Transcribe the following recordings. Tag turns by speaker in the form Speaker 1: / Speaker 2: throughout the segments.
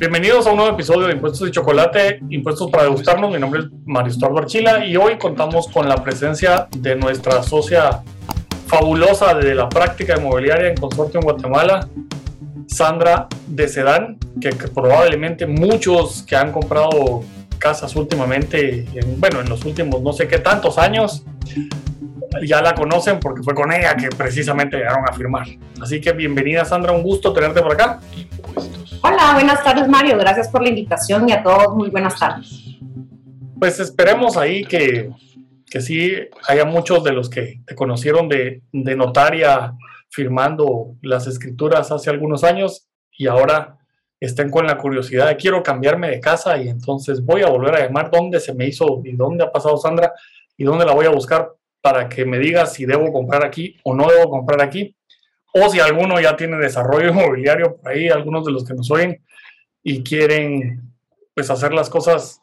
Speaker 1: Bienvenidos a un nuevo episodio de Impuestos de Chocolate, Impuestos para degustarnos. Mi nombre es Mario Estuardo Archila y hoy contamos con la presencia de nuestra socia fabulosa de la práctica inmobiliaria en Consorcio en Guatemala, Sandra de Sedán, que, probablemente muchos que han comprado casas últimamente, bueno, en los últimos no sé qué tantos años, ya la conocen porque fue con ella que precisamente llegaron a firmar. Así que bienvenida Sandra, un gusto tenerte por acá.
Speaker 2: Hola, buenas tardes Mario, gracias por la invitación y a todos muy buenas tardes.
Speaker 1: Pues esperemos ahí que, que sí haya muchos de los que te conocieron de, de notaria firmando las escrituras hace algunos años y ahora estén con la curiosidad de quiero cambiarme de casa y entonces voy a volver a llamar. Dónde se me hizo y dónde ha pasado Sandra y dónde la voy a buscar para que me diga si debo comprar aquí o no debo comprar aquí o si alguno ya tiene desarrollo inmobiliario por ahí, algunos de los que nos oyen y quieren pues hacer las cosas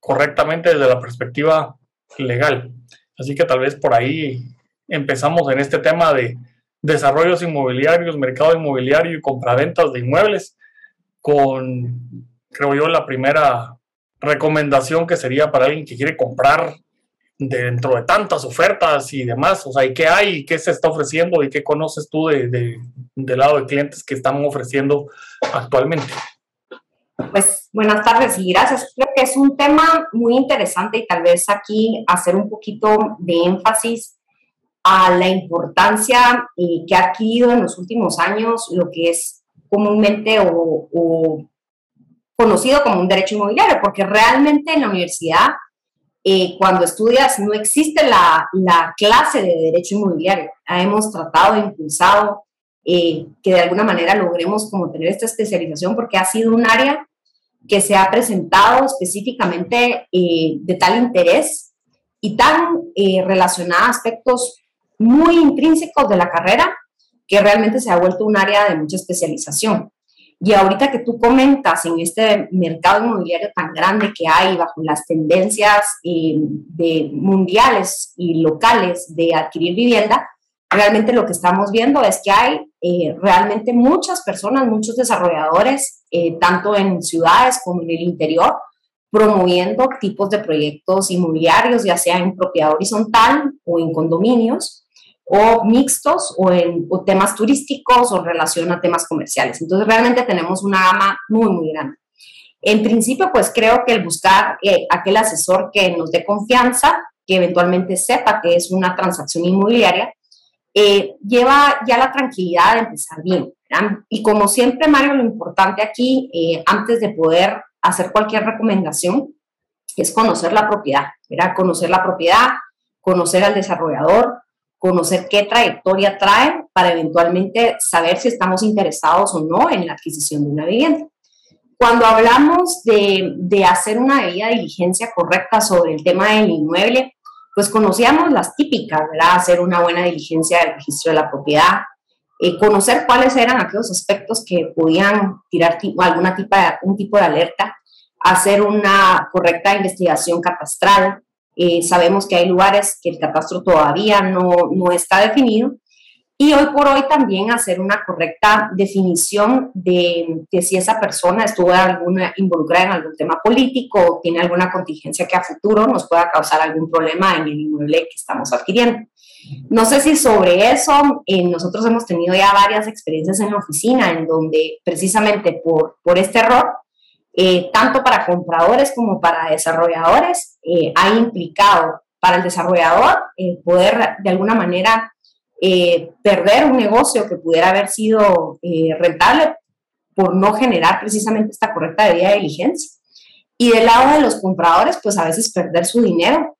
Speaker 1: correctamente desde la perspectiva legal. Así que tal vez por ahí empezamos en este tema de desarrollos inmobiliarios, mercado inmobiliario y compraventas de inmuebles con, creo yo, la primera recomendación que sería para alguien que quiere comprar dentro de tantas ofertas y demás, o sea, ¿y qué hay? ¿Qué se está ofreciendo? ¿Y qué conoces tú de, de, del lado de clientes que están ofreciendo actualmente?
Speaker 2: Pues buenas tardes y gracias. Creo que es un tema muy interesante y tal vez aquí hacer un poquito de énfasis a la importancia eh, que ha adquirido en los últimos años lo que es comúnmente o, o conocido como un derecho inmobiliario, porque realmente en la universidad eh, cuando estudias no existe la, clase de derecho inmobiliario. Hemos tratado, impulsado eh, que de alguna manera logremos como tener esta especialización porque ha sido un área que se ha presentado específicamente eh, de tal interés y tan relacionada a aspectos muy intrínsecos de la carrera que realmente se ha vuelto un área de mucha especialización. Y ahorita que tú comentas en este mercado inmobiliario tan grande que hay bajo las tendencias eh, de mundiales y locales de adquirir vivienda, realmente lo que estamos viendo es que hay eh, realmente muchas personas, muchos desarrolladores, eh, tanto en ciudades como en el interior, promoviendo tipos de proyectos inmobiliarios, ya sea en propiedad horizontal o en condominios, o mixtos o en temas turísticos o en relación a temas comerciales. Entonces realmente tenemos una gama muy, muy grande. En principio, pues creo que el buscar eh, aquel asesor que nos dé confianza, que eventualmente sepa que es una transacción inmobiliaria, eh, lleva ya la tranquilidad de empezar bien. Y como siempre, Mario, lo importante aquí, eh, antes de poder hacer cualquier recomendación, es conocer la propiedad, ¿verdad? Conocer la propiedad, conocer al desarrollador, conocer qué trayectoria trae para eventualmente saber si estamos interesados o no en la adquisición de una vivienda. Cuando hablamos de, de hacer una debida diligencia correcta sobre el tema del inmueble, pues conocíamos las típicas, ¿verdad? Hacer una buena diligencia del registro de la propiedad, eh, conocer cuáles eran aquellos aspectos que podían tirar alguna tipo de, un tipo de alerta, hacer una correcta investigación catastral, eh, sabemos que hay lugares que el catastro todavía no, no está definido. Y hoy por hoy también hacer una correcta definición de que si esa persona estuvo alguna, involucrada en algún tema político o tiene alguna contingencia que a futuro nos pueda causar algún problema en el inmueble que estamos adquiriendo. No sé si sobre eso, eh, nosotros hemos tenido ya varias experiencias en la oficina en donde precisamente por, por este error eh, tanto para compradores como para desarrolladores, eh, ha implicado para el desarrollador eh, poder de alguna manera perder un negocio que pudiera haber sido rentable por no generar precisamente esta correcta debida de diligencia. Y del lado de los compradores, pues a veces perder su dinero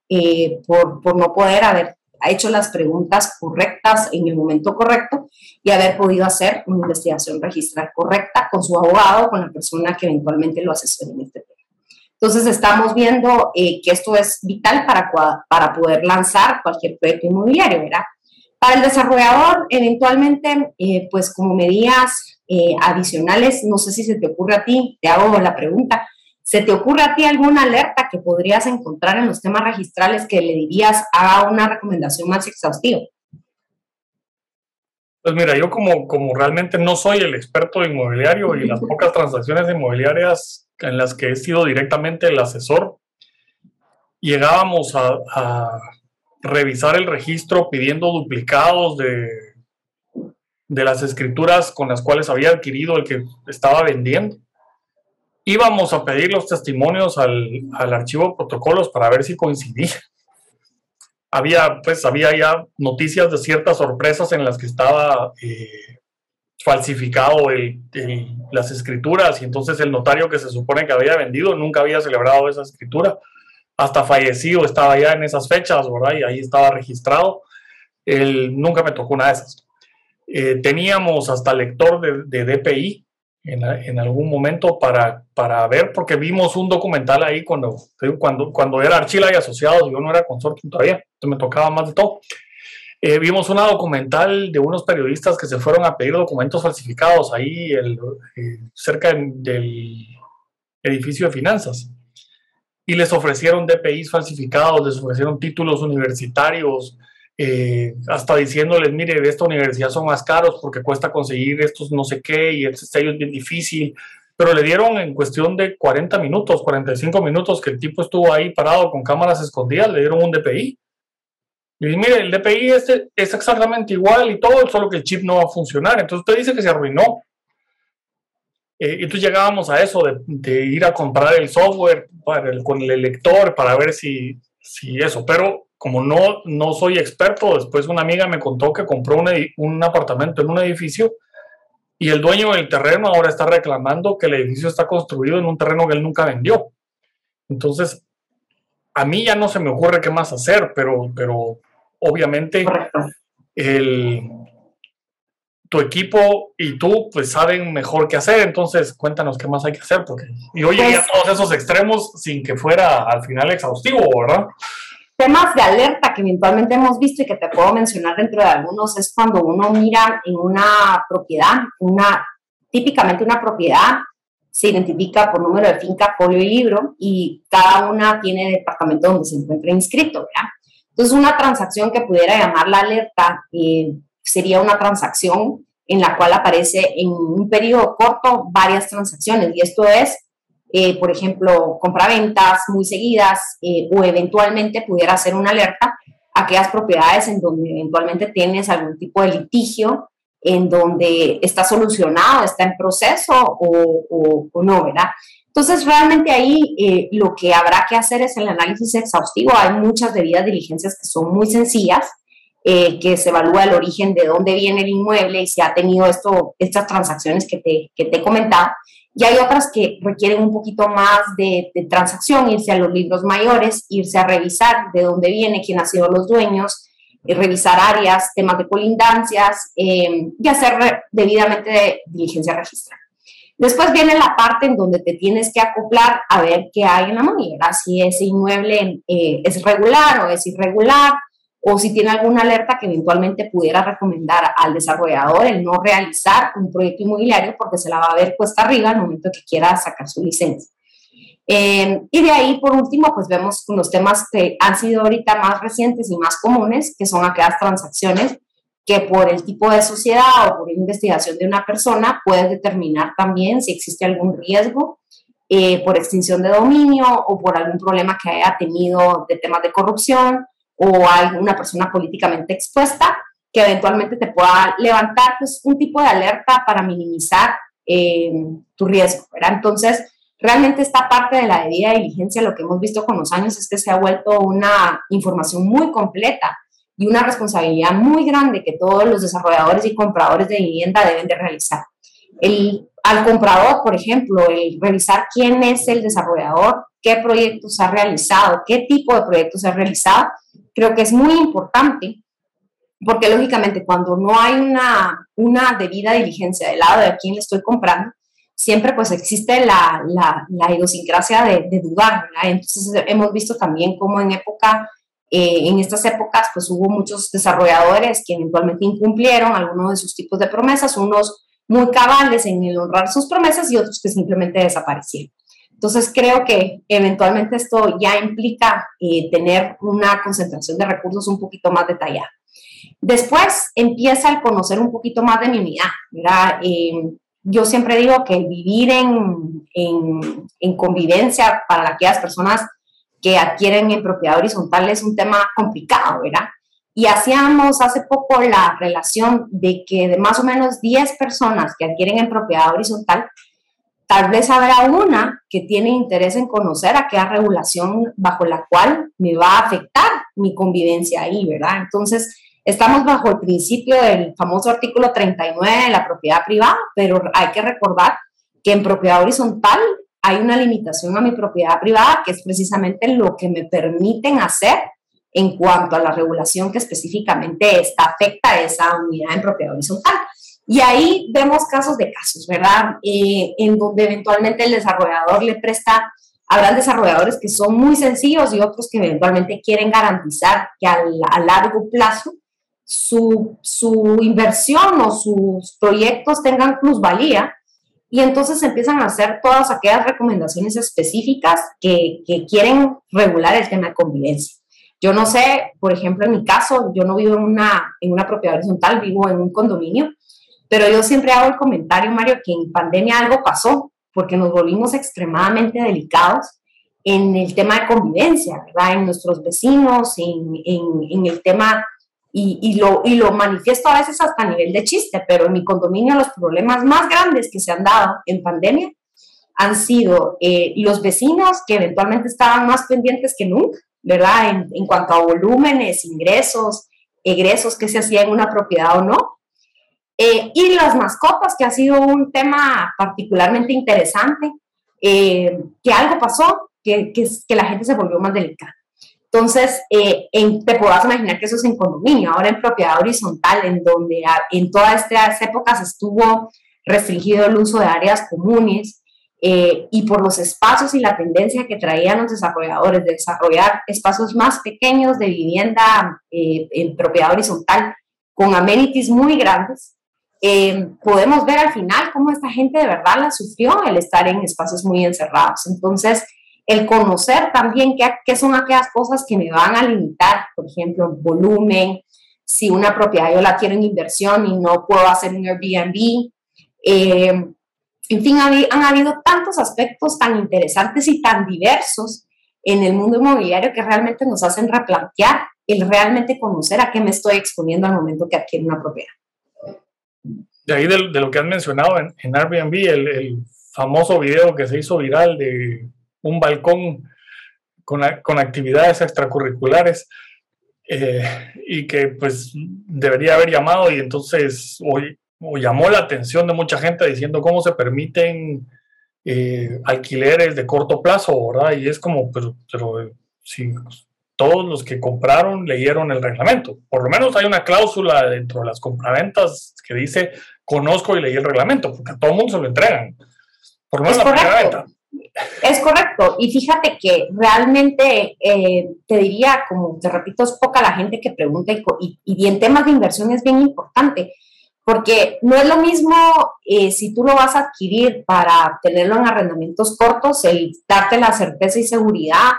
Speaker 2: por, por no poder haber ha hecho las preguntas correctas en el momento correcto y haber podido hacer una investigación registral correcta con su abogado, con la persona que eventualmente lo asesore en este tema. Entonces estamos viendo eh, que esto es vital para, para poder lanzar cualquier proyecto inmobiliario, ¿verdad? Para el desarrollador, eventualmente, eh, pues como medidas eh, adicionales, no sé si se te ocurre a ti, te hago la pregunta, ¿Se te ocurre a ti alguna alerta que podrías encontrar en los temas registrales que le dirías a una recomendación más exhaustiva?
Speaker 1: Pues mira, yo como, como realmente no soy el experto inmobiliario y las pocas transacciones inmobiliarias en las que he sido directamente el asesor, llegábamos a, revisar el registro pidiendo duplicados de, de las escrituras con las cuales había adquirido el que estaba vendiendo. Íbamos a pedir los testimonios al, al archivo de protocolos para ver si coincidía había, pues, había ya noticias de ciertas sorpresas en las que estaba eh, falsificado las escrituras y entonces el notario que se supone que había vendido nunca había celebrado esa escritura. Hasta fallecido estaba ya en esas fechas, ¿verdad? Y ahí estaba registrado. Él, nunca me tocó una de esas. Eh, teníamos hasta lector de, de DPI en, algún momento para, para ver, porque vimos un documental ahí cuando, cuando, cuando era Archila y Asociados, yo no era consorcio todavía, entonces me tocaba más de todo. Eh, vimos una documental de unos periodistas que se fueron a pedir documentos falsificados ahí el, eh, cerca del edificio de finanzas y les ofrecieron DPIs falsificados, les ofrecieron títulos universitarios, eh, hasta diciéndoles, mire, de esta universidad son más caros porque cuesta conseguir estos no sé qué y este sello es bien difícil, pero le dieron en cuestión de 40 minutos, 45 minutos que el tipo estuvo ahí parado con cámaras escondidas, le dieron un DPI. Y dice, mire, el DPI este es exactamente igual y todo, solo que el chip no va a funcionar. Entonces usted dice que se arruinó. Eh, entonces llegábamos a eso de, ir a comprar el software para con el lector para ver si, si eso. Pero como no, no soy experto, después una amiga me contó que compró un, un apartamento en un edificio y el dueño del terreno ahora está reclamando que el edificio está construido en un terreno que él nunca vendió. Entonces, a mí ya no se me ocurre qué más hacer, pero, pero obviamente el, tu equipo y tú pues saben mejor qué hacer, entonces cuéntanos qué más hay que hacer, porque yo llegué a pues todos esos extremos sin que fuera al final exhaustivo, ¿verdad?
Speaker 2: Temas de alerta que eventualmente hemos visto y que te puedo mencionar dentro de algunos es cuando uno mira en una propiedad, una, típicamente una propiedad se identifica por número de finca, folio y libro y cada una tiene departamento donde se encuentra inscrito, ¿verdad? Entonces, una transacción que pudiera llamar la alerta eh, sería una transacción en la cual aparece en un periodo corto varias transacciones y esto es eh, por ejemplo, compraventas muy seguidas eh, o eventualmente pudiera hacer una alerta a aquellas propiedades en donde eventualmente tienes algún tipo de litigio, en donde está solucionado, está en proceso o, o, no, ¿verdad? Entonces, realmente ahí eh, lo que habrá que hacer es el análisis exhaustivo. Hay muchas debidas diligencias que son muy sencillas, que se evalúa el origen de dónde viene el inmueble y si ha tenido esto, estas transacciones que te, que te he comentado. Y hay otras que requieren un poquito más de, transacción, irse a los libros mayores, irse a revisar de dónde viene, quién ha sido los dueños, eh, revisar áreas, temas de colindancias eh, y hacer debidamente diligencia registral. Después viene la parte en donde te tienes que acoplar a ver qué hay en la moneda, si ese inmueble eh, es regular o es irregular, o si tiene alguna alerta que eventualmente pudiera recomendar al desarrollador el no realizar un proyecto inmobiliario porque se la va a ver cuesta arriba al momento que quiera sacar su licencia. Eh, y de ahí, por último, pues vemos los temas que han sido ahorita más recientes y más comunes, que son aquellas transacciones que por el tipo de sociedad o por investigación de una persona puedes determinar también si existe algún riesgo eh, por extinción de dominio o por algún problema que haya tenido de temas de corrupción o alguna persona políticamente expuesta que eventualmente te pueda levantar pues, un tipo de alerta para minimizar eh, tu riesgo. ¿verdad? Entonces, realmente esta parte de la debida diligencia, lo que hemos visto con los años es que se ha vuelto una información muy completa y una responsabilidad muy grande que todos los desarrolladores y compradores de vivienda deben de realizar. El, al comprador, por ejemplo, el revisar quién es el desarrollador, qué proyectos ha realizado, qué tipo de proyectos ha realizado, creo que es muy importante porque lógicamente cuando no hay una, una debida diligencia del lado de quien le estoy comprando, siempre pues existe la, la, la idiosincrasia de, de dudar, Entonces hemos visto también cómo en época, eh, en estas épocas pues hubo muchos desarrolladores que eventualmente incumplieron algunos de sus tipos de promesas, unos muy cabales en el honrar sus promesas y otros que simplemente desaparecieron. Entonces creo que eventualmente esto ya implica eh, tener una concentración de recursos un poquito más detallada. Después empieza el conocer un poquito más de mi unidad. ¿verdad? Eh, yo siempre digo que vivir en, en, en, convivencia para aquellas personas que adquieren en propiedad horizontal es un tema complicado, ¿verdad? Y hacíamos hace poco la relación de que de más o menos 10 personas que adquieren en propiedad horizontal, tal vez habrá una que tiene interés en conocer aquella regulación bajo la cual me va a afectar mi convivencia ahí, ¿verdad? Entonces, estamos bajo el principio del famoso artículo 39 de la propiedad privada, pero hay que recordar que en propiedad horizontal hay una limitación a mi propiedad privada, que es precisamente lo que me permiten hacer en cuanto a la regulación que específicamente afecta a esa unidad en propiedad horizontal. Y ahí vemos casos de casos, ¿verdad? Eh, en donde eventualmente el desarrollador le presta, habrán desarrolladores que son muy sencillos y otros que eventualmente quieren garantizar que a largo plazo su, su inversión o sus proyectos tengan plusvalía y entonces empiezan a hacer todas aquellas recomendaciones específicas que, que, quieren regular el tema de convivencia. Yo no sé, por ejemplo, en mi caso, yo no vivo en una, en una propiedad horizontal, vivo en un condominio, pero yo siempre hago el comentario, Mario, que en pandemia algo pasó, porque nos volvimos extremadamente delicados en el tema de convivencia, ¿verdad? En nuestros vecinos, en, en, el tema y, lo, y lo manifiesto a veces hasta a nivel de chiste, pero en mi condominio los problemas más grandes que se han dado en pandemia han sido eh, los vecinos que eventualmente estaban más pendientes que nunca, ¿verdad? En, en, cuanto a volúmenes, ingresos, egresos que se hacían en una propiedad o no. Eh, y las mascotas, que ha sido un tema particularmente interesante, eh, que algo pasó, que, que, que la gente se volvió más delicada. Entonces, eh, en, te podrás imaginar que eso es en condominio, ahora en propiedad horizontal, en donde en todas estas épocas estuvo restringido el uso de áreas comunes eh, y por los espacios y la tendencia que traían los desarrolladores de desarrollar espacios más pequeños de vivienda eh, en propiedad horizontal con amenities muy grandes, podemos ver al final cómo esta gente de verdad la sufrió el estar en espacios muy encerrados. Entonces, el conocer también qué, qué, son aquellas cosas que me van a limitar, por ejemplo, volumen, si una propiedad yo la quiero en inversión y no puedo hacer un Airbnb. Eh, en fin, han habido tantos aspectos tan interesantes y tan diversos en el mundo inmobiliario que realmente nos hacen replantear el realmente conocer a qué me estoy exponiendo al momento que adquiero una propiedad.
Speaker 1: De ahí de, lo que has mencionado en, en Airbnb, el, el, famoso video que se hizo viral de un balcón con, con actividades extracurriculares eh, y que pues debería haber llamado y entonces hoy llamó la atención de mucha gente diciendo cómo se permiten eh, alquileres de corto plazo, ¿verdad? Y es como, pero, pero si todos los que compraron leyeron el reglamento, por lo menos hay una cláusula dentro de las compraventas que dice conozco y leí el reglamento, porque a todo el mundo se lo entregan. Por lo menos la primera venta.
Speaker 2: Es correcto. Y fíjate que realmente eh, te diría, como te repito, es poca la gente que pregunta y, y, en temas de inversión es bien importante, porque no es lo mismo eh, si tú lo vas a adquirir para tenerlo en arrendamientos cortos, el darte la certeza y seguridad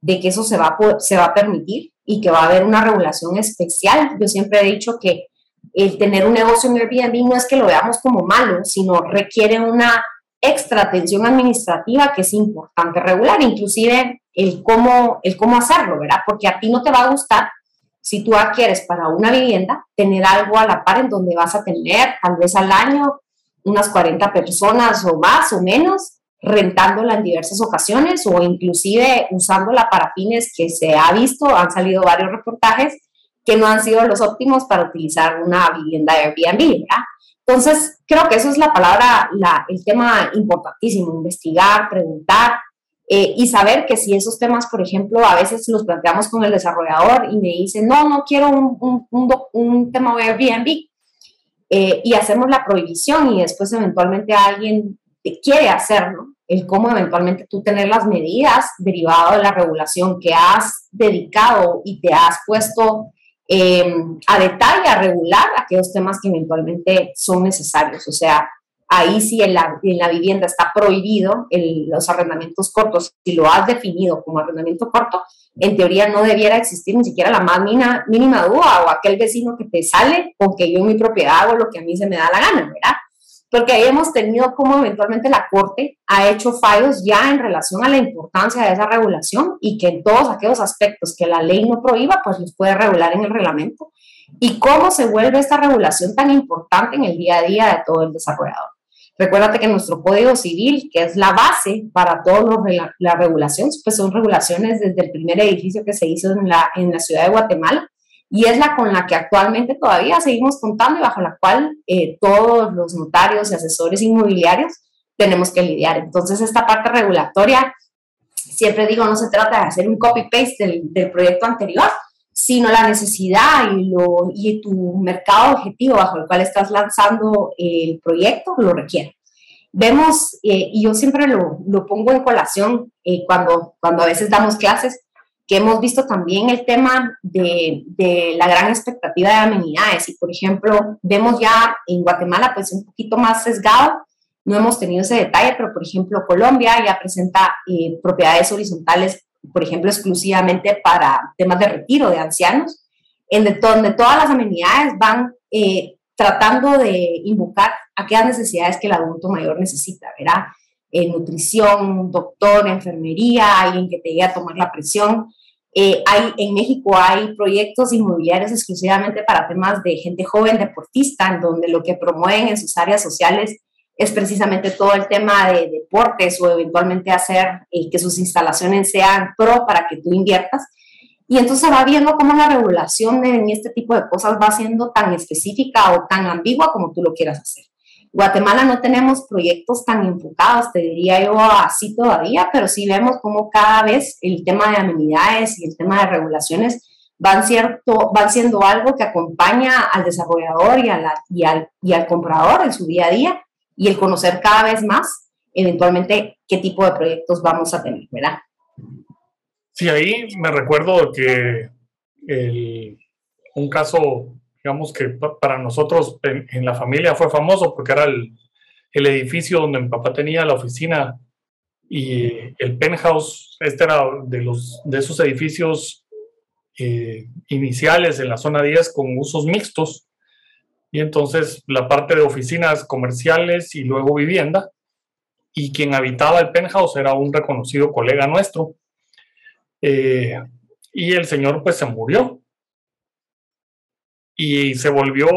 Speaker 2: de que eso se va, a, se va a permitir y que va a haber una regulación especial. Yo siempre he dicho que el tener un negocio en Airbnb no es que lo veamos como malo, sino requiere una extra atención administrativa que es importante regular, inclusive el cómo, el cómo hacerlo, ¿verdad? Porque a ti no te va a gustar si tú adquieres para una vivienda tener algo a la par en donde vas a tener tal vez al año unas 40 personas o más o menos rentándola en diversas ocasiones o inclusive usándola para fines que se ha visto, han salido varios reportajes que no han sido los óptimos para utilizar una vivienda Airbnb, ¿verdad? Entonces, creo que eso es la palabra, la, el tema importantísimo, investigar, preguntar eh, y saber que si esos temas, por ejemplo, a veces los planteamos con el desarrollador y me dice, no, no quiero un, un, un, un tema de Airbnb, eh, y hacemos la prohibición y después eventualmente alguien quiere hacerlo, el cómo eventualmente tú tener las medidas derivado de la regulación que has dedicado y te has puesto eh, a detalle, a regular aquellos temas que eventualmente son necesarios. O sea, ahí sí en la, en la vivienda está prohibido los arrendamientos cortos. Si lo has definido como arrendamiento corto, en teoría no debiera existir ni siquiera la más mínima, duda o aquel vecino que te sale o que yo en mi propiedad hago lo que a mí se me da la gana, ¿verdad? Porque ahí hemos tenido como eventualmente la Corte ha hecho fallos ya en relación a la importancia de esa regulación y que en todos aquellos aspectos que la ley no prohíba, pues los puede regular en el reglamento. Y cómo se vuelve esta regulación tan importante en el día a día de todo el desarrollador. Recuérdate que nuestro Código Civil, que es la base para todas las regulaciones, pues son regulaciones desde el primer edificio que se hizo en la, en la ciudad de Guatemala y es la con la que actualmente todavía seguimos contando y bajo la cual eh, todos los notarios y asesores inmobiliarios tenemos que lidiar. Entonces, esta parte regulatoria, siempre digo, no se trata de hacer un copy-paste del, del, proyecto anterior, sino la necesidad y, lo, tu mercado objetivo bajo el cual estás lanzando el proyecto lo requiere. Vemos, eh, y yo siempre lo, lo, pongo en colación eh, cuando, cuando a veces damos clases, que hemos visto también el tema de, de, la gran expectativa de amenidades. Y, por ejemplo, vemos ya en Guatemala, pues un poquito más sesgado, no hemos tenido ese detalle, pero, por ejemplo, Colombia ya presenta eh, propiedades horizontales por ejemplo, exclusivamente para temas de retiro de ancianos, en donde todas las amenidades van eh, tratando de invocar aquellas necesidades que el adulto mayor necesita, ¿verdad? Eh, nutrición, doctor, enfermería, alguien que te llegue a tomar la presión. Eh, hay, en México hay proyectos inmobiliarios exclusivamente para temas de gente joven deportista, en donde lo que promueven en sus áreas sociales es precisamente todo el tema de deportes o eventualmente hacer eh, que sus instalaciones sean pro para que tú inviertas. Y entonces va viendo cómo la regulación en este tipo de cosas va siendo tan específica o tan ambigua como tú lo quieras hacer. Guatemala no tenemos proyectos tan enfocados, te diría yo así todavía, pero sí vemos cómo cada vez el tema de amenidades y el tema de regulaciones van, cierto, van siendo algo que acompaña al desarrollador y, a y, al, y al comprador en su día a día y el conocer cada vez más, eventualmente, qué tipo de proyectos vamos a tener, ¿verdad?
Speaker 1: Sí, ahí me recuerdo que un caso, digamos que para nosotros en, la familia fue famoso porque era el, edificio donde mi papá tenía la oficina y el penthouse, este era de, los, de esos edificios eh, iniciales en la zona 10 con usos mixtos y entonces la parte de oficinas comerciales y luego vivienda, y quien habitaba el penthouse era un reconocido colega nuestro, eh, y el señor pues se murió. Y se volvió,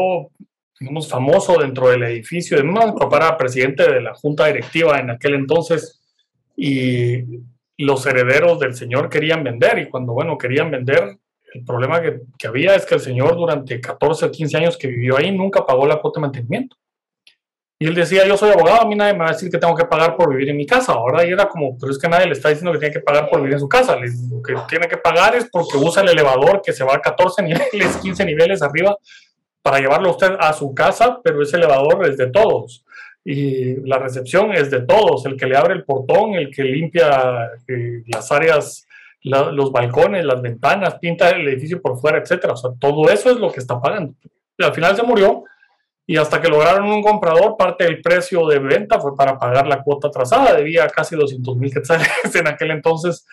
Speaker 1: digamos, famoso dentro del edificio. Mi papá era presidente de la junta directiva en aquel entonces. Y los herederos del señor querían vender. Y cuando, bueno, querían vender, el problema que, que, había es que el señor durante 14 o 15 años que vivió ahí nunca pagó la cuota de mantenimiento. Y él decía, yo soy abogado, a mí nadie me va a decir que tengo que pagar por vivir en mi casa. Ahora y era como, pero es que nadie le está diciendo que tiene que pagar por vivir en su casa. Lo que tiene que pagar es porque usa el elevador que se va a 14 niveles, 15 niveles arriba para llevarlo usted a su casa, pero ese elevador es de todos. Y la recepción es de todos, el que le abre el portón, el que limpia eh, las áreas los balcones, las ventanas, pinta el edificio por fuera, etcétera. O sea, todo eso es lo que está pagando. Y al final se murió y hasta que lograron un comprador, parte del precio de venta fue para pagar la cuota atrasada. Debía casi 200 mil quetzales en aquel entonces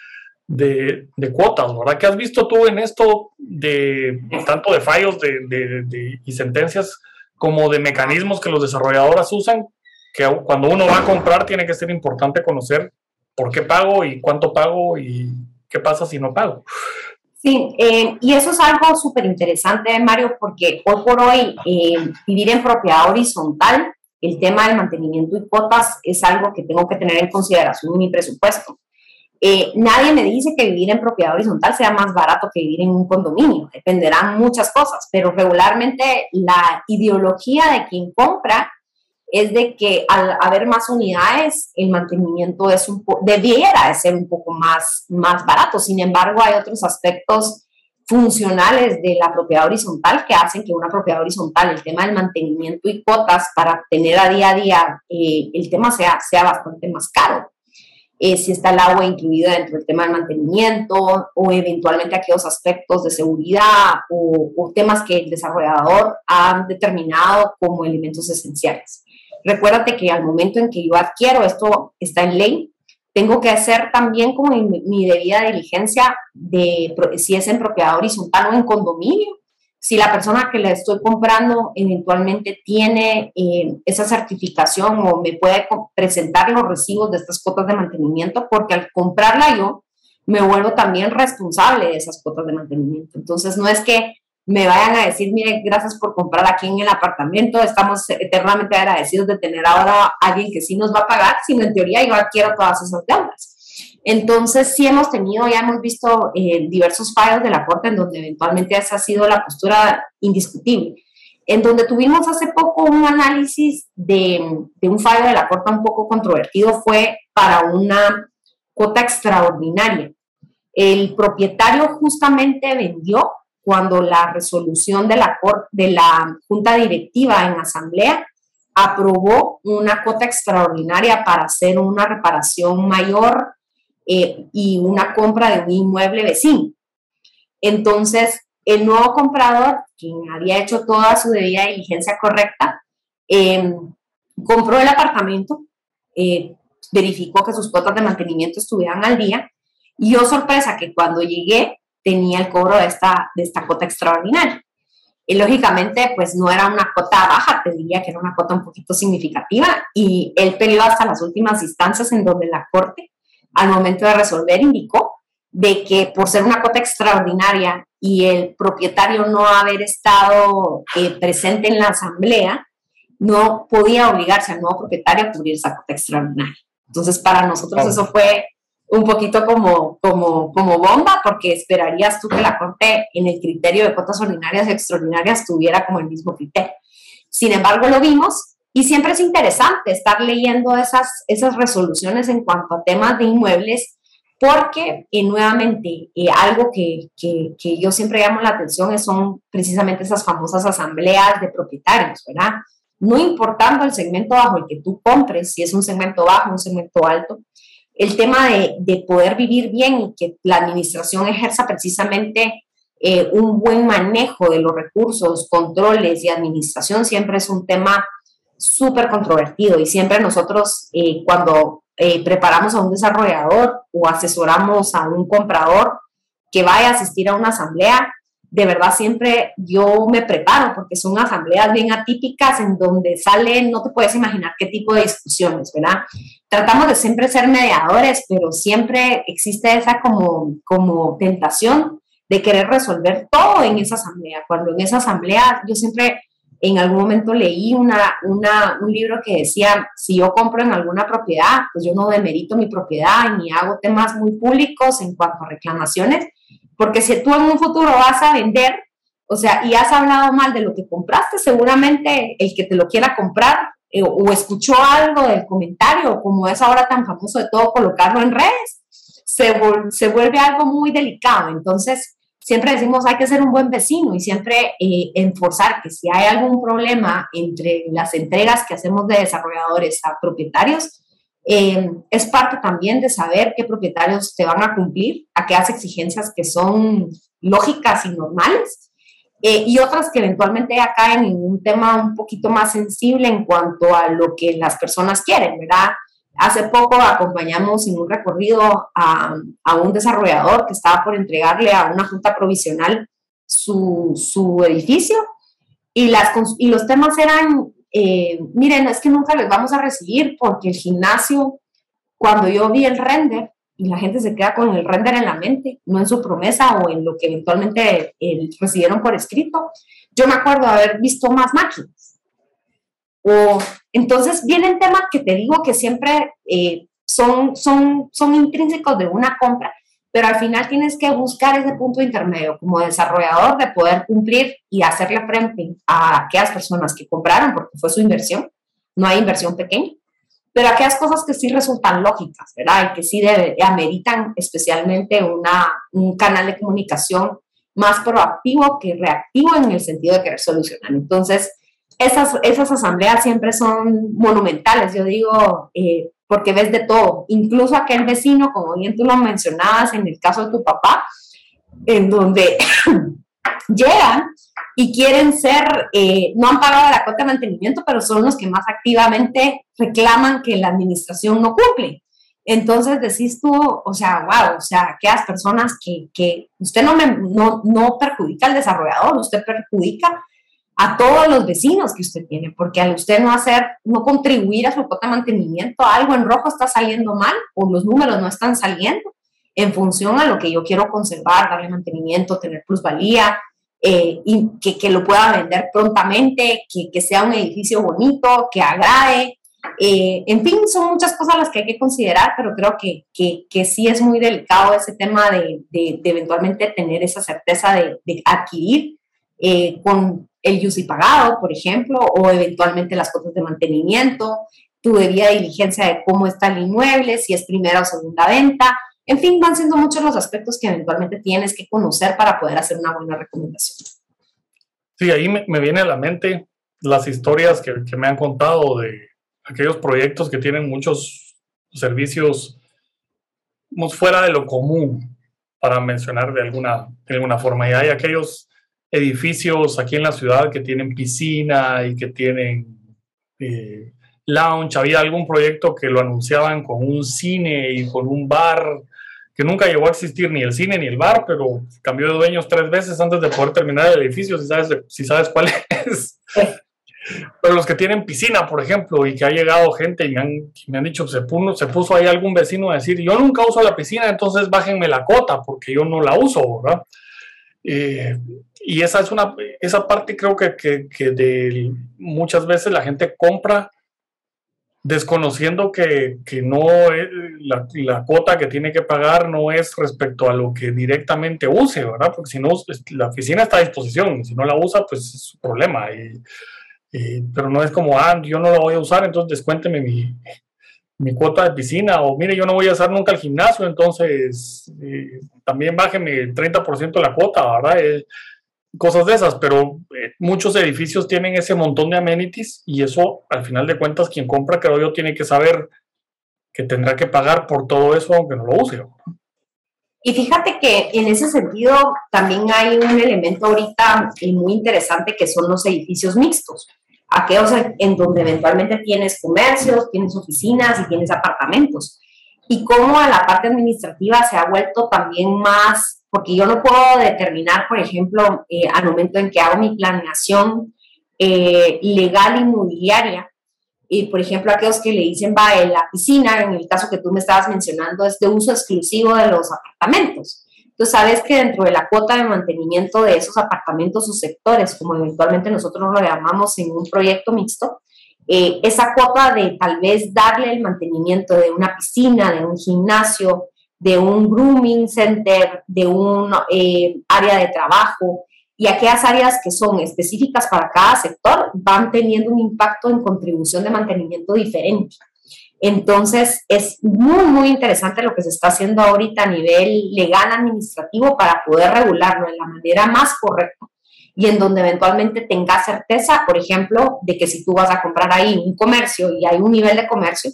Speaker 1: de, de, cuotas, ¿verdad? ¿Qué has visto tú en esto de tanto de fallos de, de, y sentencias como de mecanismos que los desarrolladores usan? Que cuando uno va a comprar tiene que ser importante conocer por qué pago y cuánto pago y ¿qué pasa si no pago?
Speaker 2: Sí, eh, y eso es algo súper interesante, Mario, porque hoy por hoy eh, vivir en propiedad horizontal, el tema del mantenimiento y cuotas es algo que tengo que tener en consideración en mi presupuesto. Eh, nadie me dice que vivir en propiedad horizontal sea más barato que vivir en un condominio, dependerán muchas cosas, pero regularmente la ideología de quien compra es de que al haber más unidades, el mantenimiento es un debiera de ser un poco más, más barato. Sin embargo, hay otros aspectos funcionales de la propiedad horizontal que hacen que una propiedad horizontal, el tema del mantenimiento y cuotas para tener a día a día eh, el tema sea, sea bastante más caro. Eh, si está el agua incluida dentro del tema del mantenimiento o eventualmente aquellos aspectos de seguridad o, o temas que el desarrollador ha determinado como elementos esenciales. Recuérdate que al momento en que yo adquiero, esto está en ley, tengo que hacer también como mi, debida diligencia de si es en propiedad horizontal o en condominio. Si la persona que le estoy comprando eventualmente tiene eh, esa certificación o me puede presentar los recibos de estas cuotas de mantenimiento, porque al comprarla yo me vuelvo también responsable de esas cuotas de mantenimiento. Entonces, no es que me vayan a decir, mire, gracias por comprar aquí en el apartamento, estamos eternamente agradecidos de tener ahora a alguien que sí nos va a pagar, sino en teoría yo adquiero todas esas deudas. Entonces, sí hemos tenido, ya hemos visto eh, diversos fallos de la Corte en donde eventualmente esa ha sido la postura indiscutible. En donde tuvimos hace poco un análisis de, de un fallo de la Corte un poco controvertido fue para una cuota extraordinaria. El propietario justamente vendió cuando la resolución de la, de la Junta Directiva en Asamblea aprobó una cuota extraordinaria para hacer una reparación mayor eh, y una compra de un inmueble vecino. Entonces, el nuevo comprador, quien había hecho toda su debida diligencia correcta, em, compró el apartamento, eh, verificó que sus cuotas de mantenimiento estuvieran al día y yo sorpresa que cuando llegué tenía el cobro de esta, de esta cuota extraordinaria. Y lógicamente, pues no era una cuota baja, te diría que era una cuota un poquito significativa y él peleó hasta las últimas instancias en donde la Corte, al momento de resolver, indicó de que por ser una cuota extraordinaria y el propietario no haber estado eh, presente en la asamblea, no podía obligarse al nuevo propietario a cubrir esa cuota extraordinaria. Entonces, para nosotros eso fue un poquito como, como, como bomba, porque esperarías tú que la Corte en el criterio de cuotas ordinarias y extraordinarias tuviera como el mismo criterio. Sin embargo, lo vimos y siempre es interesante estar leyendo esas, esas resoluciones en cuanto a temas de inmuebles, porque eh, nuevamente eh, algo que, que, que, yo siempre llamo la atención son precisamente esas famosas asambleas de propietarios, ¿verdad? No importando el segmento bajo el que tú compres, si es un segmento bajo, un segmento alto, el tema de, poder vivir bien y que la administración ejerza precisamente eh, un buen manejo de los recursos, controles y administración siempre es un tema súper controvertido y siempre nosotros eh, cuando eh, preparamos a un desarrollador o asesoramos a un comprador que vaya a asistir a una asamblea, de verdad siempre yo me preparo porque son asambleas bien atípicas en donde salen, no te puedes imaginar qué tipo de discusiones, ¿verdad? Tratamos de siempre ser mediadores, pero siempre existe esa como, como tentación de querer resolver todo en esa asamblea. Cuando en esa asamblea yo siempre en algún momento leí una, una, un libro que decía, si yo compro en alguna propiedad, pues yo no demerito mi propiedad ni hago temas muy públicos en cuanto a reclamaciones, porque si tú en un futuro vas a vender, o sea, y has hablado mal de lo que compraste, seguramente el que te lo quiera comprar eh, o escuchó algo del comentario, como es ahora tan famoso de todo colocarlo en redes, se, se vuelve algo muy delicado. Entonces, siempre decimos hay que ser un buen vecino y siempre eh, enforzar que si hay algún problema entre las entregas que hacemos de desarrolladores a propietarios, eh, es parte también de saber qué propietarios te van a cumplir, aquellas exigencias que son lógicas y normales, eh, y otras que eventualmente ya caen en un tema un poquito más sensible en cuanto a lo que las personas quieren, ¿verdad? Hace poco acompañamos en un recorrido a, a un desarrollador que estaba por entregarle a una junta provisional su, su edificio y, las, y los temas eran eh, miren, es que nunca les vamos a recibir porque el gimnasio, cuando yo vi el render, y la gente se queda con el render en la mente, no en su promesa o en lo que eventualmente eh, recibieron por escrito, yo me acuerdo de haber visto más máquinas. O, entonces vienen temas que te digo que siempre eh, son, son, son intrínsecos de una compra pero al final tienes que buscar ese punto intermedio como desarrollador de poder cumplir y hacerle frente a aquellas personas que compraron porque fue su inversión, no hay inversión pequeña, pero aquellas cosas que sí resultan lógicas, ¿verdad? Y que sí ameritan especialmente una, un canal de comunicación más proactivo que reactivo en el sentido de querer solucionar. Entonces, esas, esas asambleas siempre son monumentales. Yo digo, eh, porque ves de todo, incluso aquel vecino, como bien tú lo mencionabas en el caso de tu papá, en donde llegan y quieren ser, eh, no han pagado la cuota de mantenimiento, pero son los que más activamente reclaman que la administración no cumple. Entonces decís tú, o sea, wow, o sea, aquellas personas que, que usted no, me, no, no perjudica al desarrollador, usted perjudica a todos los vecinos que usted tiene, porque al usted no hacer, no contribuir a su cuota de mantenimiento, algo en rojo está saliendo mal o los números no están saliendo en función a lo que yo quiero conservar, darle mantenimiento, tener plusvalía, eh, y que, que, lo pueda vender prontamente, que, que, sea un edificio bonito, que agrade. Eh, en fin, son muchas cosas las que hay que considerar, pero creo que, que sí es muy delicado ese tema de, de, eventualmente tener esa certeza de, de adquirir eh, con el UCI pagado, por ejemplo, o eventualmente las cuotas de mantenimiento, tu debida diligencia de cómo está el inmueble, si es primera o segunda venta. En fin, van siendo muchos los aspectos que eventualmente tienes que conocer para poder hacer una buena recomendación.
Speaker 1: Sí, ahí me, viene a la mente las historias que, me han contado de aquellos proyectos que tienen muchos servicios fuera de lo común, para mencionar de alguna, de alguna forma. Y hay aquellos edificios aquí en la ciudad que tienen piscina y que tienen eh, lounge. Había algún proyecto que lo anunciaban con un cine y con un bar que nunca llegó a existir ni el cine ni el bar, pero cambió de dueños tres veces antes de poder terminar el edificio, si sabes, si sabes cuál es. Pero los que tienen piscina, por ejemplo, y que ha llegado gente y me han, me han dicho, se puso, se puso ahí algún vecino a decir, yo nunca uso la piscina, entonces bájenme la cota, porque yo no la uso, ¿verdad? Eh, y esa es una, esa parte creo que, que, de muchas veces la gente compra desconociendo que, que no la, la, cuota que tiene que pagar no es respecto a lo que directamente use, ¿verdad? Porque si no, la oficina está a disposición, si no la usa, pues es su problema. Pero no es como, ah, yo no la voy a usar, entonces descuénteme mi, mi cuota de piscina, o mire, yo no voy a usar nunca el gimnasio, entonces eh, también bájeme el 30% de la cuota, ¿verdad? Eh, cosas de esas, pero eh, muchos edificios tienen ese montón de amenities y eso, al final de cuentas, quien compra, creo yo, tiene que saber que tendrá que pagar por todo eso aunque no lo use.
Speaker 2: Y fíjate que en ese sentido también hay un elemento ahorita muy interesante que son los edificios mixtos aquellos en donde eventualmente tienes comercios, tienes oficinas y tienes apartamentos. Y cómo a la parte administrativa se ha vuelto también más, porque yo no puedo determinar, por ejemplo, eh, al momento en que hago mi planeación eh, legal inmobiliaria, y por ejemplo, aquellos que le dicen, va, la piscina, en el caso que tú me estabas mencionando, es de uso exclusivo de los apartamentos. Entonces, sabes que dentro de la cuota de mantenimiento de esos apartamentos o sectores, como eventualmente nosotros lo llamamos en un proyecto mixto, eh, esa cuota de tal vez darle el mantenimiento de una piscina, de un gimnasio, de un grooming center, de un eh, área de trabajo y aquellas áreas que son específicas para cada sector van teniendo un impacto en contribución de mantenimiento diferente. Entonces, es muy, muy interesante lo que se está haciendo ahorita a nivel legal administrativo para poder regularlo de la manera más correcta y en donde eventualmente tenga certeza, por ejemplo, de que si tú vas a comprar ahí un comercio y hay un nivel de comercio,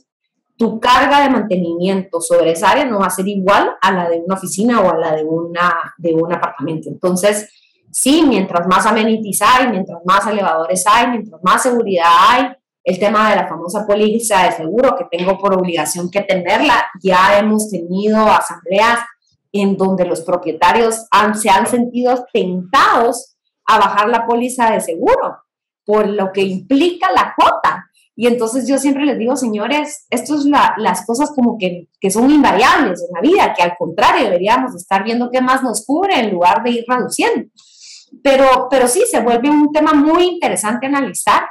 Speaker 2: tu carga de mantenimiento sobre esa área no va a ser igual a la de una oficina o a la de, una, de un apartamento. Entonces, sí, mientras más amenities hay, mientras más elevadores hay, mientras más seguridad hay, el tema de la famosa póliza de seguro, que tengo por obligación que tenerla. Ya hemos tenido asambleas en donde los propietarios se han sentido tentados a bajar la póliza de seguro por lo que implica la cuota. Y entonces yo siempre les digo, señores, esto es las cosas como que, que, son invariables en la vida, que al contrario deberíamos estar viendo qué más nos cubre en lugar de ir reduciendo. Pero, pero sí, se vuelve un tema muy interesante analizar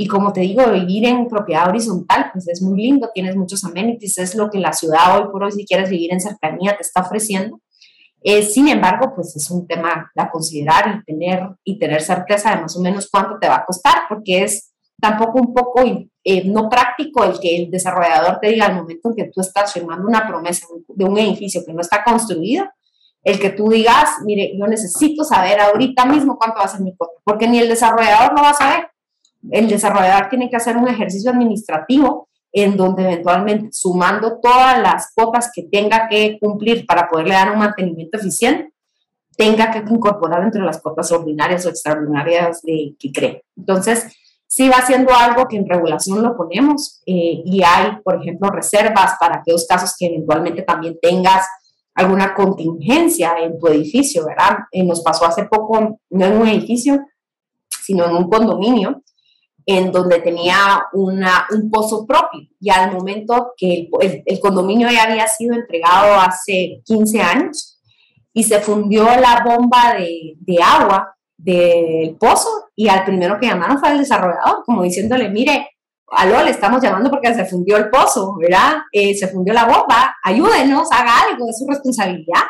Speaker 2: y como te digo, vivir en propiedad horizontal, pues es muy lindo, tienes muchos amenities, es lo que la ciudad hoy por hoy, si quieres vivir en cercanía, te está ofreciendo. Eh, sin embargo, pues es un tema a considerar y tener, y tener certeza de más o menos cuánto te va a costar, porque es tampoco un poco eh, no práctico el que el desarrollador te diga al momento en que tú estás firmando una promesa de un edificio que no está construido, el que tú digas, mire, yo necesito saber ahorita mismo cuánto va a ser mi cuota, porque ni el desarrollador lo va a saber el desarrollador tiene que hacer un ejercicio administrativo en donde eventualmente sumando todas las cuotas que tenga que cumplir para poderle dar un mantenimiento eficiente, tenga que incorporar entre las cuotas ordinarias o extraordinarias de, que cree. Entonces, sí va siendo algo que en regulación lo ponemos eh, y hay, por ejemplo, reservas para aquellos casos que eventualmente también tengas alguna contingencia en tu edificio, ¿verdad? Eh, nos pasó hace poco, no en un edificio, sino en un condominio, en donde tenía un pozo propio. Y al momento que el, condominio ya había sido entregado hace 15 años y se fundió la bomba de agua del pozo y al primero que llamaron fue el desarrollador, como diciéndole, mire, aló, le estamos llamando porque se fundió el pozo, ¿verdad? Eh, se fundió la bomba, ayúdenos, haga algo, es su responsabilidad.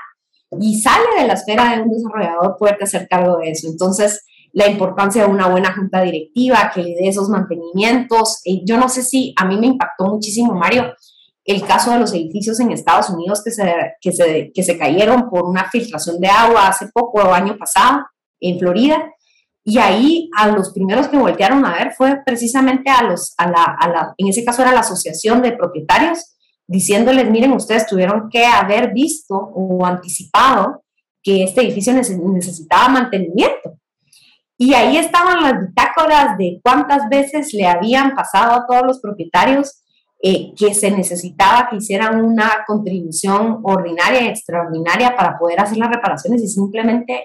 Speaker 2: Y sale de la esfera de un desarrollador poder hacer cargo de eso. Entonces, la importancia de una buena junta directiva, que le dé esos mantenimientos. Eh, yo no sé si a mí me impactó muchísimo, Mario, el caso de los edificios en Estados Unidos que se, que se, que se cayeron por una filtración de agua hace poco, o año pasado, en Florida. Y ahí a los primeros que voltearon a ver fue precisamente a los, a la, a la, en ese caso era la asociación de propietarios, diciéndoles, miren, ustedes tuvieron que haber visto o anticipado que este edificio necesitaba mantenimiento. Y ahí estaban las bitácoras de cuántas veces le habían pasado a todos los propietarios eh, que se necesitaba que hicieran una contribución ordinaria y extraordinaria para poder hacer las reparaciones y simplemente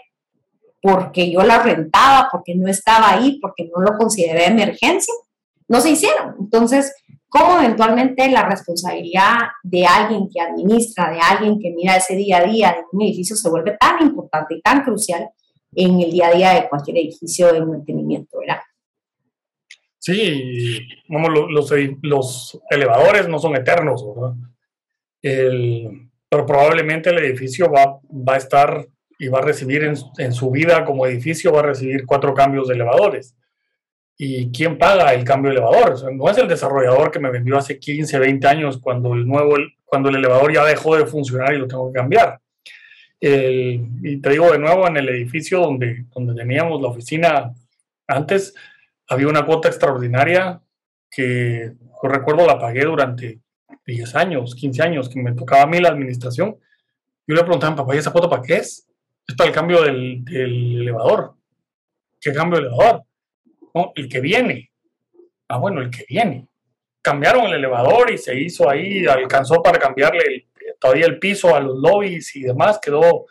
Speaker 2: porque yo la rentaba, porque no estaba ahí, porque no lo consideré emergencia, no se hicieron. Entonces, ¿cómo eventualmente la responsabilidad de alguien que administra, de alguien que mira ese día a día de un edificio se vuelve tan importante y tan crucial en el día a día de cualquier edificio de mantenimiento, ¿verdad?
Speaker 1: Sí, como los, los, elevadores no son eternos, ¿verdad? pero probablemente el edificio va, va a estar y va a recibir en, su vida como edificio, va a recibir cuatro cambios de elevadores. ¿Y quién paga el cambio de elevador? no es el desarrollador que me vendió hace 15, 20 años cuando el, nuevo, cuando el elevador ya dejó de funcionar y lo tengo que cambiar. y te digo de nuevo, en el edificio donde, donde teníamos la oficina antes, había una cuota extraordinaria que recuerdo la pagué durante 10 años, 15 años, que me tocaba a mí la administración. Yo le preguntaba papá, ¿y esa cuota para qué es? Es para el cambio del, elevador. ¿Qué cambio de elevador? el que viene. Ah, bueno, el que viene. Cambiaron el elevador y se hizo ahí, alcanzó para cambiarle todavía el piso a los lobbies y demás, quedó,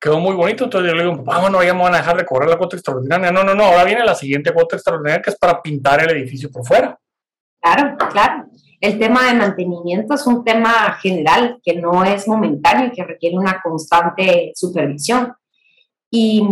Speaker 1: quedó muy bonito. Entonces yo le digo, ah, bueno, ya me van a dejar de cobrar la cuota extraordinaria. No, no, no, ahora viene la siguiente cuota extraordinaria que es para pintar el edificio por fuera.
Speaker 2: Claro, claro. El tema de mantenimiento es un tema general que no es momentáneo y que requiere una constante supervisión. Y,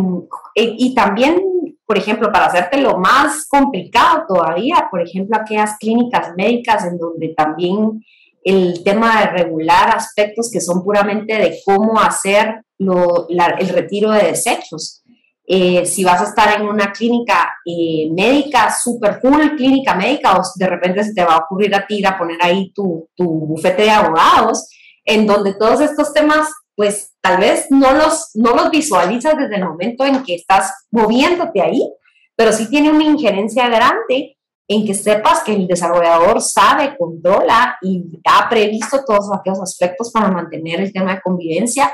Speaker 2: y, también, por ejemplo, para hacerte lo más complicado todavía, por ejemplo, aquellas clínicas médicas en donde también el tema de regular aspectos que son puramente de cómo hacer lo, el retiro de desechos. Eh, si vas a estar en una clínica eh, médica, super full clínica médica, o de repente se te va a ocurrir a ti ir a poner ahí tu, tu bufete de abogados, en donde todos estos temas, pues tal vez no los, no los visualizas desde el momento en que estás moviéndote ahí, pero sí tiene una injerencia grande en que sepas que el desarrollador sabe, controla y ha previsto todos aquellos aspectos para mantener el tema de convivencia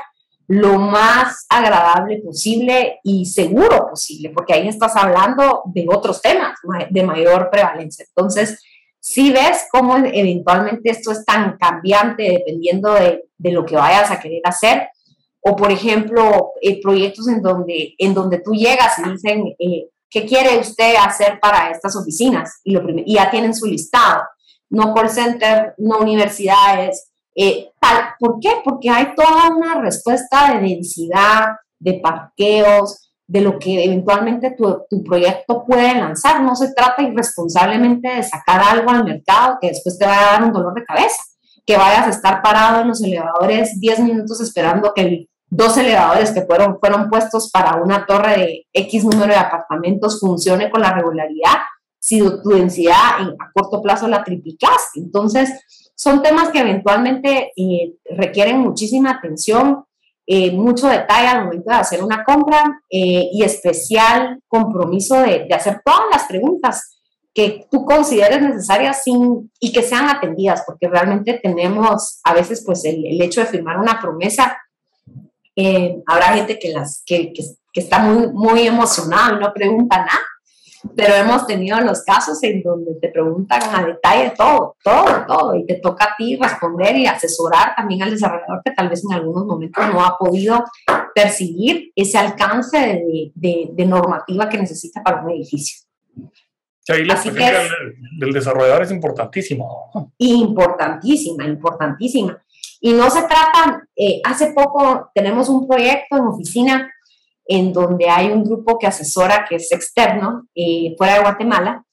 Speaker 2: lo más agradable posible y seguro posible, porque ahí estás hablando de otros temas de mayor prevalencia. Entonces, si ves cómo eventualmente esto es tan cambiante dependiendo de, de lo que vayas a querer hacer, o por ejemplo, eh, proyectos en donde, en donde tú llegas y dicen, eh, ¿qué quiere usted hacer para estas oficinas? Y, lo y ya tienen su listado. No call center, no universidades, eh, ¿Por qué? Porque hay toda una respuesta de densidad, de parqueos, de lo que eventualmente tu, tu, proyecto puede lanzar. No se trata irresponsablemente de sacar algo al mercado que después te vaya a dar un dolor de cabeza, que vayas a estar parado en los elevadores 10 minutos esperando que dos elevadores que fueron, fueron puestos para una torre de X número de apartamentos funcione con la regularidad si tu densidad en, a corto plazo la triplicaste. Entonces, son temas que eventualmente eh, requieren muchísima atención, eh, mucho detalle al momento de hacer una compra eh, y especial compromiso de, hacer todas las preguntas que tú consideres necesarias y que sean atendidas, porque realmente tenemos a veces pues el, hecho de firmar una promesa habrá gente que, las, que, está muy, muy emocionada y no pregunta nada, pero hemos tenido los casos en donde te preguntan a detalle todo, todo, todo, y te toca a ti responder y asesorar también al desarrollador que tal vez en algunos momentos no ha podido percibir ese alcance de, de, normativa que necesita para un edificio.
Speaker 1: Sí, la Así que del, desarrollador es importantísima.
Speaker 2: Importantísima, importantísima. Y no se trata, eh, hace poco tenemos un proyecto en oficina en donde hay un grupo que asesora, que es externo, eh, fuera de Guatemala,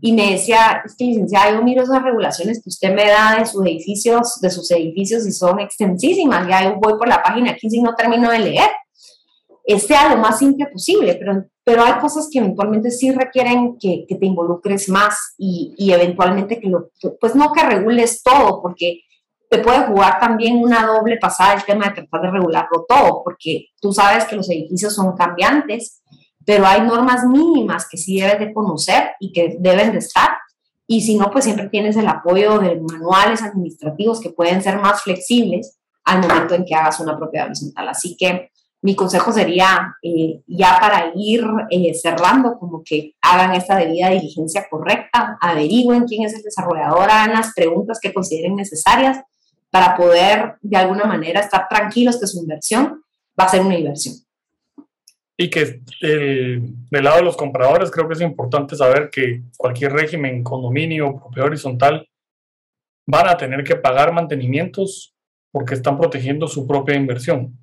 Speaker 2: y me decía, es que licenciada, yo miro esas regulaciones que usted me da de sus edificios, de sus edificios y son extensísimas, ya yo voy por la página 15 y no termino de leer. Sea lo más simple posible, pero, pero hay cosas que eventualmente sí requieren que, que te involucres más y, y, eventualmente que lo, pues no que regules todo, porque te puede jugar también una doble pasada el tema de tratar de regularlo todo, porque tú sabes que los edificios son cambiantes, pero hay normas mínimas que sí debes de conocer y que deben de estar. Y si no, pues siempre tienes el apoyo de manuales administrativos que pueden ser más flexibles al momento en que hagas una propiedad horizontal. Así que mi consejo sería, eh, ya para ir eh, cerrando, como que hagan esta debida diligencia correcta, averigüen quién es el desarrollador, hagan las preguntas que consideren necesarias para poder de alguna manera estar tranquilos que su inversión va a ser una inversión.
Speaker 1: Y que del lado de los compradores creo que es importante saber que cualquier régimen, condominio, propiedad horizontal, van a tener que pagar mantenimientos porque están protegiendo su propia inversión.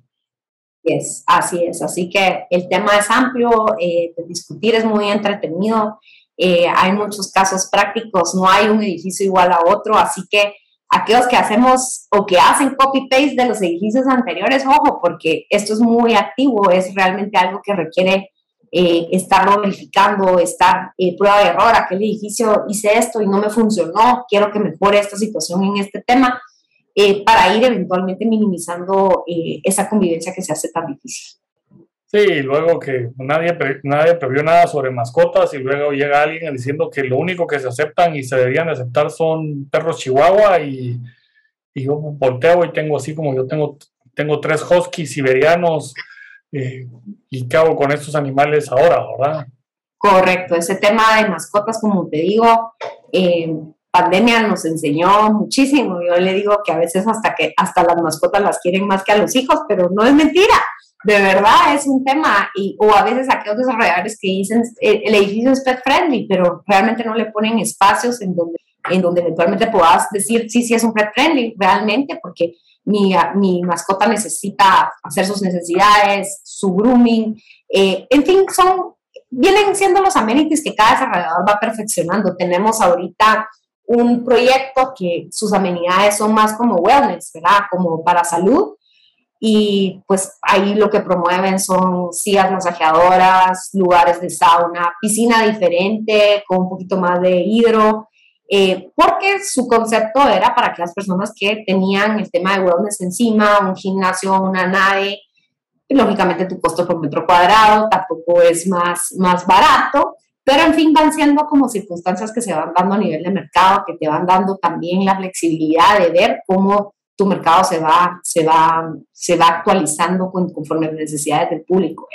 Speaker 2: Es, así es, así que el tema es amplio, eh, discutir es muy entretenido, eh, hay muchos casos prácticos, no hay un edificio igual a otro, así que aquellos que hacemos o que hacen copy-paste de los edificios anteriores, ojo, porque esto es muy activo, es realmente algo que requiere eh, estarlo verificando, estar eh, prueba de error, aquel edificio hice esto y no me funcionó, quiero que mejore esta situación en este tema, eh, para ir eventualmente minimizando eh, esa convivencia que se hace tan difícil.
Speaker 1: Sí, luego que nadie, nadie previó nada sobre mascotas y luego llega alguien diciendo que lo único que se aceptan y se deberían aceptar son perros chihuahua y, yo volteo y tengo así como yo tengo, tengo tres huskies siberianos eh, y qué hago con estos animales ahora, ¿verdad?
Speaker 2: Correcto, ese tema de mascotas, como te digo, eh, pandemia nos enseñó muchísimo. Yo le digo que a veces hasta que hasta las mascotas las quieren más que a los hijos, pero no es mentira de verdad es un tema, y, o a veces aquellos desarrolladores que dicen eh, el edificio es pet friendly, pero realmente no le ponen espacios en donde, en donde eventualmente puedas decir, sí, sí es un pet friendly, realmente, porque mi, mi mascota necesita hacer sus necesidades, su grooming, eh, en fin, son, vienen siendo los amenities que cada desarrollador va perfeccionando. Tenemos ahorita un proyecto que sus amenidades son más como wellness, ¿verdad? Como para salud, y pues ahí lo que promueven son sillas masajeadoras, lugares de sauna, piscina diferente, con un poquito más de hidro, eh, porque su concepto era para que las personas que tenían el tema de wellness encima, un gimnasio, una nave, lógicamente tu costo por metro cuadrado tampoco es más, más barato, pero en fin van siendo como circunstancias que se van dando a nivel de mercado, que te van dando también la flexibilidad de ver cómo tu mercado se va, se va, se va actualizando conforme a las necesidades del público.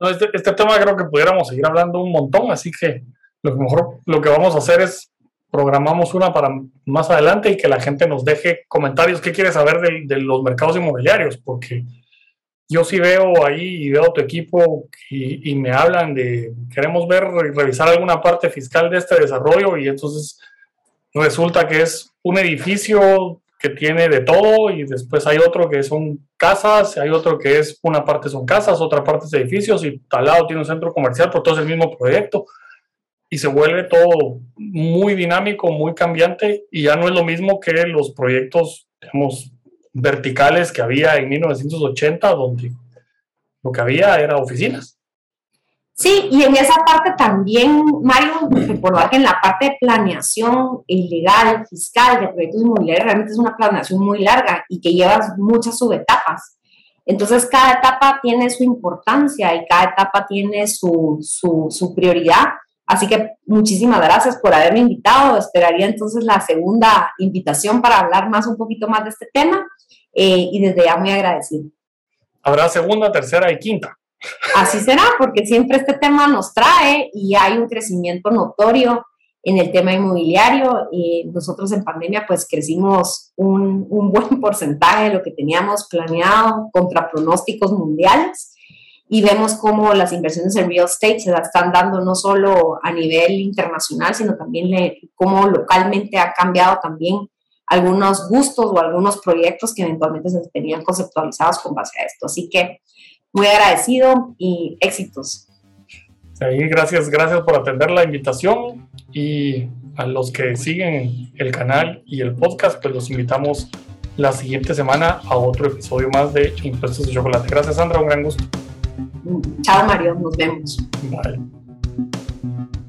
Speaker 1: este, este, tema creo que pudiéramos seguir hablando un montón, así que lo mejor lo que vamos a hacer es programamos una para más adelante y que la gente nos deje comentarios qué quiere saber de, de los mercados inmobiliarios, porque yo sí veo ahí y veo tu equipo y, y, me hablan de queremos ver revisar alguna parte fiscal de este desarrollo y entonces resulta que es un edificio que tiene de todo y después hay otro que son casas, hay otro que es una parte son casas, otra parte es edificios y tal lado tiene un centro comercial, pero todo es el mismo proyecto y se vuelve todo muy dinámico, muy cambiante y ya no es lo mismo que los proyectos, digamos, verticales que había en 1980, donde lo que había era oficinas.
Speaker 2: Sí, y en esa parte también, Mario, recordar que en la parte de planeación ilegal, fiscal, de proyectos inmobiliarios, realmente es una planeación muy larga y que lleva muchas subetapas. Entonces, cada etapa tiene su importancia y cada etapa tiene su, su, su prioridad, Así que muchísimas gracias por haberme invitado. Esperaría entonces la segunda invitación para hablar más un poquito más de este tema eh, y desde ya muy agradecido.
Speaker 1: Habrá segunda, tercera y quinta.
Speaker 2: Así será, porque siempre este tema nos trae y hay un crecimiento notorio en el tema inmobiliario. Y nosotros en pandemia pues crecimos un, un buen porcentaje de lo que teníamos planeado contra pronósticos mundiales y vemos cómo las inversiones en real estate se están dando no solo a nivel internacional, sino también cómo localmente ha cambiado también algunos gustos o algunos proyectos que eventualmente se tenían conceptualizados con base a esto. Así que muy agradecido y éxitos.
Speaker 1: Sí, gracias, gracias por atender la invitación y a los que siguen el canal y el podcast, pues los invitamos la siguiente semana a otro episodio más de Impuestos de Chocolate. Gracias, Sandra, un gran gusto.
Speaker 2: Chao, Mario, nos vemos.
Speaker 1: Bye.